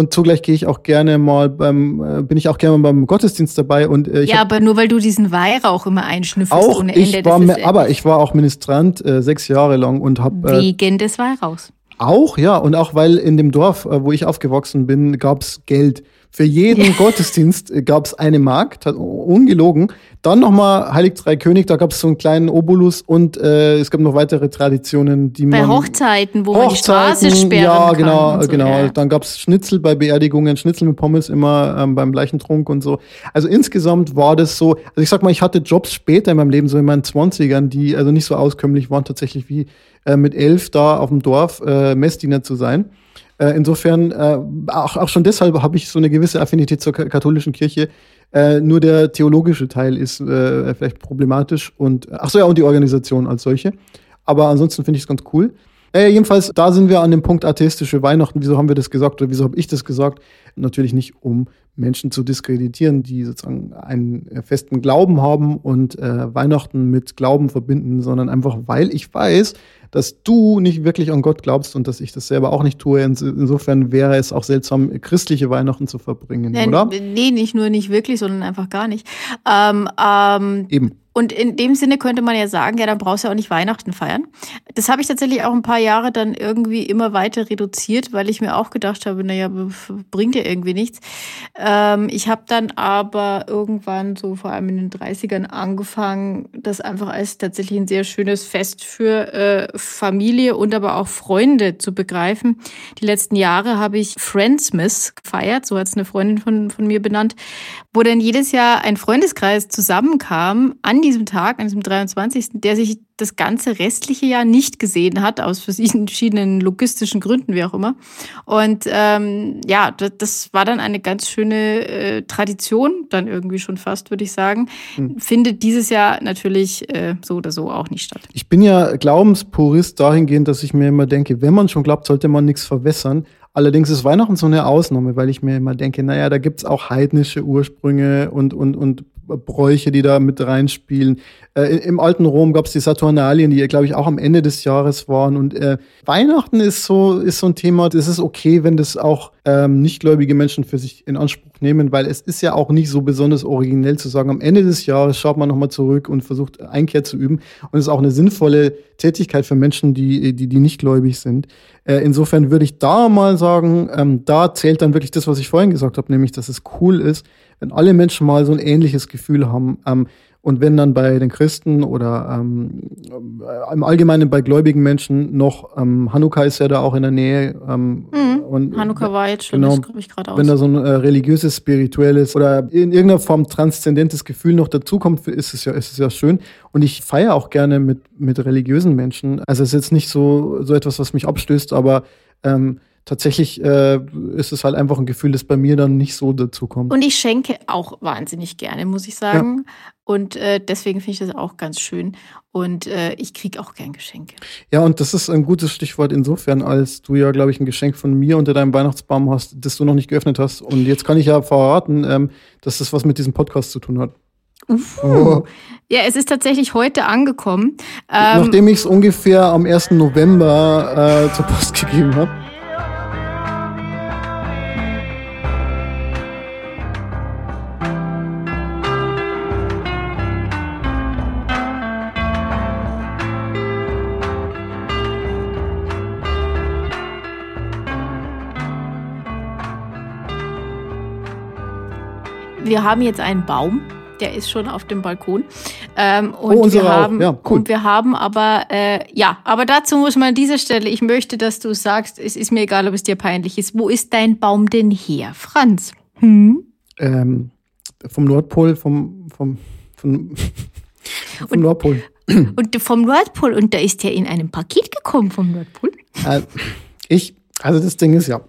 [SPEAKER 2] Und zugleich gehe ich auch gerne mal beim, äh, bin ich auch gerne mal beim Gottesdienst dabei. Und,
[SPEAKER 1] äh, ja, aber nur weil du diesen Weihrauch immer einschnüffelst
[SPEAKER 2] auch ohne Ende. Ich war, aber ich war auch Ministrant äh, sechs Jahre lang und habe.
[SPEAKER 1] Äh, wegen des Weihrauchs.
[SPEAKER 2] Auch, ja. Und auch weil in dem Dorf, äh, wo ich aufgewachsen bin, gab es Geld. Für jeden Gottesdienst äh, gab es eine Mark, ungelogen. Dann nochmal Heilig Drei König, da gab es so einen kleinen Obolus und äh, es gab noch weitere Traditionen, die
[SPEAKER 1] bei
[SPEAKER 2] man.
[SPEAKER 1] Bei Hochzeiten, wo Hochzeiten, man die Straße sperren
[SPEAKER 2] Ja,
[SPEAKER 1] kann
[SPEAKER 2] genau,
[SPEAKER 1] so,
[SPEAKER 2] genau. Ja. Dann gab es Schnitzel bei Beerdigungen, Schnitzel mit Pommes immer ähm, beim Leichentrunk und so. Also insgesamt war das so, also ich sag mal, ich hatte Jobs später in meinem Leben, so in meinen Zwanzigern, die also nicht so auskömmlich waren, tatsächlich wie äh, mit elf da auf dem Dorf äh, Messdiener zu sein. Äh, insofern, äh, auch, auch schon deshalb habe ich so eine gewisse Affinität zur katholischen Kirche. Äh, nur der theologische Teil ist äh, vielleicht problematisch und ach so ja und die Organisation als solche. Aber ansonsten finde ich es ganz cool. Äh, jedenfalls, da sind wir an dem Punkt atheistische Weihnachten. Wieso haben wir das gesagt oder wieso habe ich das gesagt? Natürlich nicht, um Menschen zu diskreditieren, die sozusagen einen äh, festen Glauben haben und äh, Weihnachten mit Glauben verbinden, sondern einfach, weil ich weiß, dass du nicht wirklich an Gott glaubst und dass ich das selber auch nicht tue. Insofern wäre es auch seltsam, christliche Weihnachten zu verbringen,
[SPEAKER 1] nee,
[SPEAKER 2] oder?
[SPEAKER 1] Nee, nicht nur nicht wirklich, sondern einfach gar nicht. Ähm, ähm,
[SPEAKER 2] Eben.
[SPEAKER 1] Und in dem Sinne könnte man ja sagen, ja, dann brauchst du ja auch nicht Weihnachten feiern. Das habe ich tatsächlich auch ein paar Jahre dann irgendwie immer weiter reduziert, weil ich mir auch gedacht habe, naja, bringt ja irgendwie nichts. Ähm, ich habe dann aber irgendwann so vor allem in den 30ern angefangen, das einfach als tatsächlich ein sehr schönes Fest für äh, Familie und aber auch Freunde zu begreifen. Die letzten Jahre habe ich Friendsmas gefeiert, so hat es eine Freundin von, von mir benannt, wo dann jedes Jahr ein Freundeskreis zusammenkam an diesem Tag, an diesem 23., der sich das ganze restliche Jahr nicht gesehen hat, aus verschiedenen logistischen Gründen, wie auch immer. Und ähm, ja, das, das war dann eine ganz schöne äh, Tradition, dann irgendwie schon fast, würde ich sagen. Hm. Findet dieses Jahr natürlich äh, so oder so auch nicht statt.
[SPEAKER 2] Ich bin ja Glaubenspurist dahingehend, dass ich mir immer denke, wenn man schon glaubt, sollte man nichts verwässern. Allerdings ist Weihnachten so eine Ausnahme, weil ich mir immer denke, naja, da gibt's auch heidnische Ursprünge und, und, und Bräuche, die da mit reinspielen. Äh, Im alten Rom gab es die Saturnalien, die, glaube ich, auch am Ende des Jahres waren. Und äh, Weihnachten ist so, ist so ein Thema, das ist okay, wenn das auch ähm, nichtgläubige Menschen für sich in Anspruch nehmen, weil es ist ja auch nicht so besonders originell zu sagen, am Ende des Jahres schaut man nochmal zurück und versucht Einkehr zu üben. Und es ist auch eine sinnvolle Tätigkeit für Menschen, die, die, die nicht gläubig sind. Äh, insofern würde ich da mal sagen, ähm, da zählt dann wirklich das, was ich vorhin gesagt habe, nämlich, dass es cool ist, wenn alle Menschen mal so ein ähnliches Gefühl haben. Ähm, und wenn dann bei den Christen oder ähm, äh, im Allgemeinen bei gläubigen Menschen noch ähm, Hanukkah ist ja da auch in der Nähe. Ähm,
[SPEAKER 1] mhm. und, Hanukkah war jetzt schon,
[SPEAKER 2] genau, ich gerade aus. Wenn da so ein äh, religiöses, spirituelles oder in irgendeiner Form transzendentes Gefühl noch dazukommt, ist es ja, ist es ja schön. Und ich feiere auch gerne mit, mit religiösen Menschen. Also es ist jetzt nicht so, so etwas, was mich abstößt, aber ähm, tatsächlich äh, ist es halt einfach ein Gefühl, das bei mir dann nicht so dazu kommt.
[SPEAKER 1] Und ich schenke auch wahnsinnig gerne, muss ich sagen. Ja. Und äh, deswegen finde ich das auch ganz schön. Und äh, ich kriege auch gern Geschenke.
[SPEAKER 2] Ja, und das ist ein gutes Stichwort insofern, als du ja, glaube ich, ein Geschenk von mir unter deinem Weihnachtsbaum hast, das du noch nicht geöffnet hast. Und jetzt kann ich ja verraten, ähm, dass das was mit diesem Podcast zu tun hat.
[SPEAKER 1] Uh, oh. Ja, es ist tatsächlich heute angekommen.
[SPEAKER 2] Ähm, Nachdem ich es ungefähr am 1. November äh, zur Post *laughs* gegeben habe.
[SPEAKER 1] Wir haben jetzt einen Baum, der ist schon auf dem Balkon. Ähm, und, oh, wir haben, ja, cool. und wir haben aber, äh, ja, aber dazu muss man an dieser Stelle, ich möchte, dass du sagst, es ist mir egal, ob es dir peinlich ist, wo ist dein Baum denn her, Franz?
[SPEAKER 2] Hm? Ähm, vom Nordpol, vom, vom, vom, *laughs* vom und, Nordpol. *clears throat*
[SPEAKER 1] Und vom Nordpol, und da ist der in einem Paket gekommen vom Nordpol.
[SPEAKER 2] Äh, ich, also das Ding ist ja,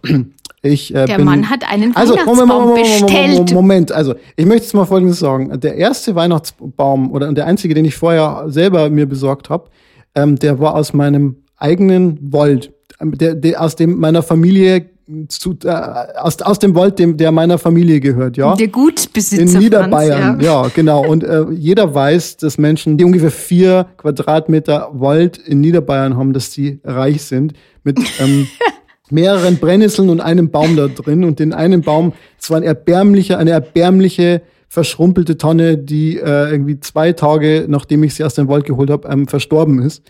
[SPEAKER 2] ich,
[SPEAKER 1] äh,
[SPEAKER 2] der
[SPEAKER 1] bin, Mann hat einen also, Weihnachtsbaum Moment, Moment, bestellt.
[SPEAKER 2] Moment, also ich möchte jetzt mal Folgendes sagen. Der erste Weihnachtsbaum oder der einzige, den ich vorher selber mir besorgt habe, ähm, der war aus meinem eigenen Wald, ähm, der, der aus dem meiner Familie zu, äh, aus, aus dem Wald, dem, der meiner Familie gehört, ja.
[SPEAKER 1] Der Gutsbesitzer.
[SPEAKER 2] In Niederbayern, Franz, ja. ja. genau. Und äh, jeder weiß, dass Menschen, die ungefähr vier Quadratmeter Wald in Niederbayern haben, dass die reich sind. Mit ähm, *laughs* mehreren Brennnesseln und einem Baum da drin. Und den einen Baum, es war ein erbärmlicher, eine erbärmliche, verschrumpelte Tonne, die äh, irgendwie zwei Tage, nachdem ich sie aus dem Wald geholt habe, ähm, verstorben ist.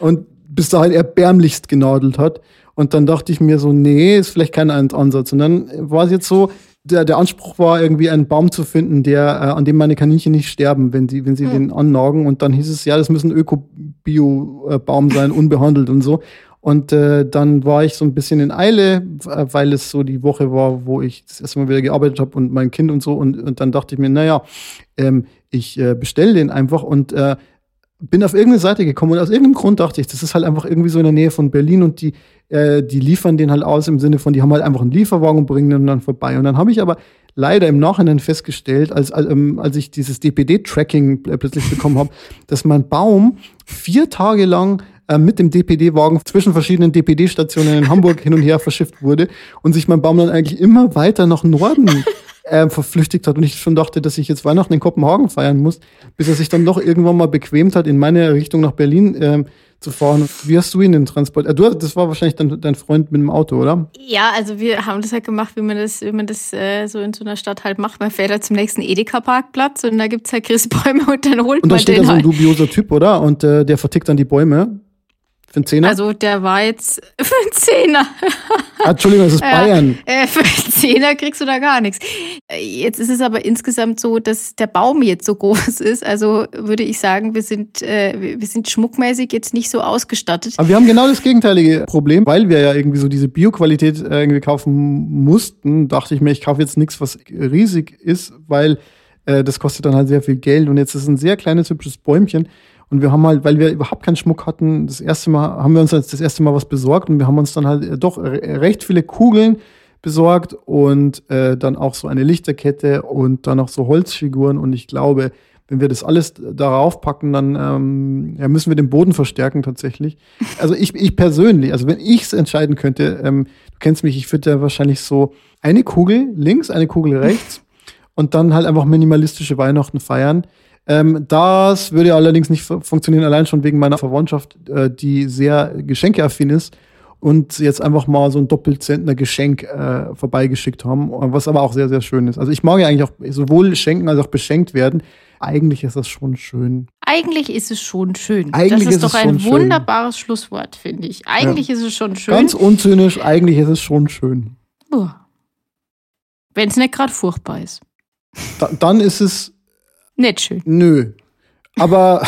[SPEAKER 2] Und bis dahin erbärmlichst genadelt hat. Und dann dachte ich mir so, nee, ist vielleicht kein Ansatz. Und dann war es jetzt so, der, der Anspruch war, irgendwie einen Baum zu finden, der, äh, an dem meine Kaninchen nicht sterben, wenn sie, wenn sie mhm. den annagen. Und dann hieß es, ja, das muss ein Öko-Bio-Baum sein, unbehandelt und so. Und äh, dann war ich so ein bisschen in Eile, weil es so die Woche war, wo ich das erste Mal wieder gearbeitet habe und mein Kind und so. Und, und dann dachte ich mir, naja, ähm, ich äh, bestelle den einfach und äh, bin auf irgendeine Seite gekommen und aus irgendeinem Grund dachte ich, das ist halt einfach irgendwie so in der Nähe von Berlin und die, äh, die liefern den halt aus im Sinne von, die haben halt einfach einen Lieferwagen und bringen den dann vorbei. Und dann habe ich aber leider im Nachhinein festgestellt, als, als, ähm, als ich dieses DPD-Tracking plötzlich bekommen habe, dass mein Baum vier Tage lang äh, mit dem DPD-Wagen zwischen verschiedenen DPD-Stationen in Hamburg hin und her verschifft wurde und sich mein Baum dann eigentlich immer weiter nach Norden *laughs* äh, verflüchtigt hat und ich schon dachte, dass ich jetzt Weihnachten in Kopenhagen feiern muss, bis er sich dann doch irgendwann mal bequemt hat, in meine Richtung nach Berlin äh, zu fahren. Wie hast du ihn denn transportiert? Äh, du, das war wahrscheinlich dein, dein Freund mit dem Auto, oder?
[SPEAKER 1] Ja, also wir haben das halt gemacht, wie man das, wie man das äh, so in so einer Stadt halt macht. Man fährt halt zum nächsten Edeka-Parkplatz und da gibt's halt Christbäume *laughs* und dann holt
[SPEAKER 2] und
[SPEAKER 1] man
[SPEAKER 2] den Und da steht da so ein halt. dubioser Typ, oder? Und äh, der vertickt dann die Bäume. Für einen Zehner?
[SPEAKER 1] Also der war jetzt *laughs* für einen Zehner.
[SPEAKER 2] Ah, Entschuldigung, das ist Bayern.
[SPEAKER 1] Äh, für einen Zehner kriegst du da gar nichts. Jetzt ist es aber insgesamt so, dass der Baum jetzt so groß *laughs* ist. Also würde ich sagen, wir sind, äh, wir sind schmuckmäßig jetzt nicht so ausgestattet.
[SPEAKER 2] Aber wir haben genau das gegenteilige Problem, weil wir ja irgendwie so diese Bioqualität äh, irgendwie kaufen mussten. Dachte ich mir, ich kaufe jetzt nichts, was riesig ist, weil äh, das kostet dann halt sehr viel Geld. Und jetzt ist ein sehr kleines, hübsches Bäumchen. Und wir haben halt, weil wir überhaupt keinen Schmuck hatten, das erste Mal, haben wir uns das erste Mal was besorgt und wir haben uns dann halt äh, doch recht viele Kugeln besorgt und äh, dann auch so eine Lichterkette und dann noch so Holzfiguren. Und ich glaube, wenn wir das alles darauf packen, dann ähm, ja, müssen wir den Boden verstärken tatsächlich. *laughs* Also ich, ich persönlich, also wenn ich es entscheiden könnte, ähm, du kennst mich, ich würde ja wahrscheinlich so eine Kugel links, eine Kugel rechts *laughs* und dann halt einfach minimalistische Weihnachten feiern. Ähm, das würde allerdings nicht funktionieren, allein schon wegen meiner Verwandtschaft, äh, die sehr geschenkeaffin ist und jetzt einfach mal so ein Doppelzentner Geschenk äh, vorbeigeschickt haben, was aber auch sehr, sehr schön ist. Also ich mag ja eigentlich auch sowohl schenken als auch beschenkt werden. Eigentlich ist das schon schön.
[SPEAKER 1] Eigentlich ist es schon schön. Eigentlich das ist, ist doch ein wunderbares schön. Schlusswort, finde ich. Eigentlich ja. ist es schon schön.
[SPEAKER 2] Ganz unzynisch, eigentlich ist es schon schön.
[SPEAKER 1] Wenn es nicht gerade furchtbar ist.
[SPEAKER 2] Da, dann ist es
[SPEAKER 1] nicht schön.
[SPEAKER 2] Nö. Aber.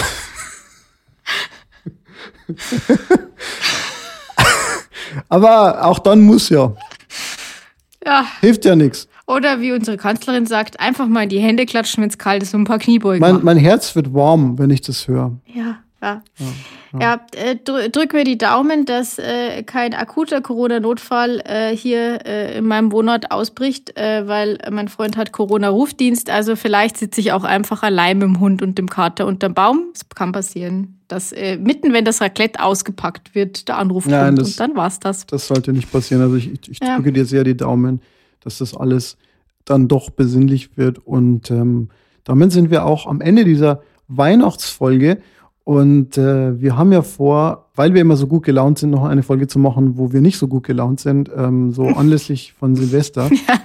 [SPEAKER 2] Aber auch dann muss ja.
[SPEAKER 1] Ja.
[SPEAKER 2] Hilft ja nichts.
[SPEAKER 1] Oder wie unsere Kanzlerin sagt, einfach mal in die Hände klatschen, wenn es kalt ist und ein paar Kniebeugen
[SPEAKER 2] mein, mein Herz wird warm, wenn ich das höre.
[SPEAKER 1] Ja. Ja, ja. ja äh, drück mir die Daumen, dass äh, kein akuter Corona-Notfall äh, hier äh, in meinem Wohnort ausbricht, äh, weil mein Freund hat Corona-Rufdienst. Also vielleicht sitze ich auch einfach allein mit dem Hund und dem Kater unterm Baum. Das kann passieren. Dass äh, mitten, wenn das Raclette ausgepackt wird, der Anruf Nein, kommt das, und dann war's das.
[SPEAKER 2] Das sollte nicht passieren. Also ich, ich drücke ja. dir sehr die Daumen, dass das alles dann doch besinnlich wird. Und ähm, damit sind wir auch am Ende dieser Weihnachtsfolge. Und äh, wir haben ja vor, weil wir immer so gut gelaunt sind, noch eine Folge zu machen, wo wir nicht so gut gelaunt sind, ähm, so anlässlich von Silvester. *laughs* Ja.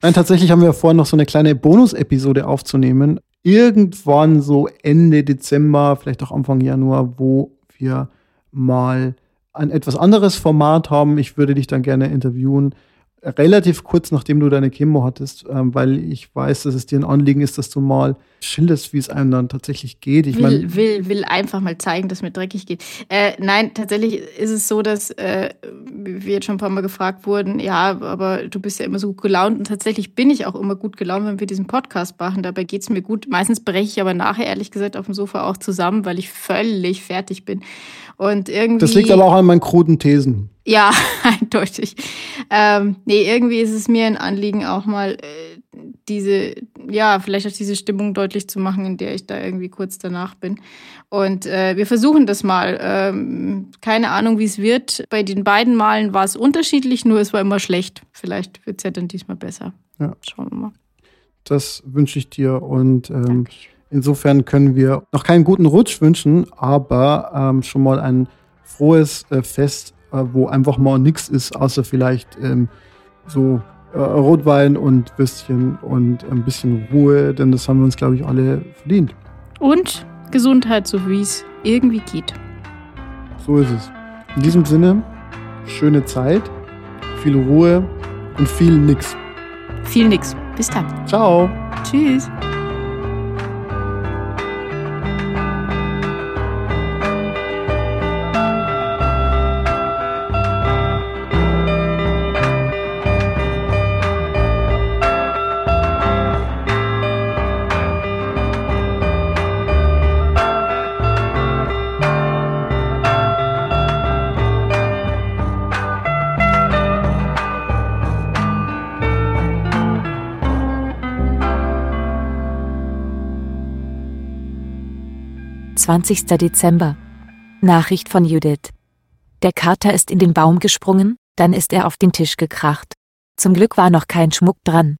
[SPEAKER 2] Nein, tatsächlich haben wir vor, noch so eine kleine Bonus-Episode aufzunehmen. Irgendwann so Ende Dezember, vielleicht auch Anfang Januar, wo wir mal ein etwas anderes Format haben. Ich würde dich dann gerne interviewen relativ kurz nachdem du deine Chemo hattest, ähm, weil ich weiß, dass es dir ein Anliegen ist, dass du mal schilderst, wie es einem dann tatsächlich geht. Ich
[SPEAKER 1] will, mein, will, will einfach mal zeigen, dass mir dreckig geht. Äh, nein, tatsächlich ist es so, dass äh, wir jetzt schon ein paar Mal gefragt wurden, ja, aber du bist ja immer so gut gelaunt und tatsächlich bin ich auch immer gut gelaunt, wenn wir diesen Podcast machen. Dabei geht es mir gut. Meistens breche ich aber nachher, ehrlich gesagt, auf dem Sofa auch zusammen, weil ich völlig fertig bin. Und irgendwie.
[SPEAKER 2] Das liegt aber auch an meinen kruden Thesen.
[SPEAKER 1] Ja, *laughs* eindeutig. Ähm, nee, irgendwie ist es mir ein Anliegen, auch mal äh, diese, ja, vielleicht auch diese Stimmung deutlich zu machen, in der ich da irgendwie kurz danach bin. Und äh, wir versuchen das mal. Ähm, keine Ahnung, wie es wird. Bei den beiden Malen war es unterschiedlich, nur es war immer schlecht. Vielleicht wird es ja dann diesmal besser.
[SPEAKER 2] Ja. Schauen wir mal. Das wünsche ich dir und ähm, Insofern können wir noch keinen guten Rutsch wünschen, aber ähm, schon mal ein frohes äh, Fest, äh, wo einfach mal nichts ist, außer vielleicht ähm, so äh, Rotwein und Würstchen und ein bisschen Ruhe, denn das haben wir uns, glaube ich, alle verdient.
[SPEAKER 1] Und Gesundheit, so wie es irgendwie geht.
[SPEAKER 2] So ist es. In diesem Sinne, schöne Zeit, viel Ruhe und viel Nix.
[SPEAKER 1] Viel Nix. Bis dann.
[SPEAKER 2] Ciao.
[SPEAKER 1] Tschüss.
[SPEAKER 3] 20. Dezember. Nachricht von Judith. Der Kater ist in den Baum gesprungen, dann ist er auf den Tisch gekracht. Zum Glück war noch kein Schmuck dran.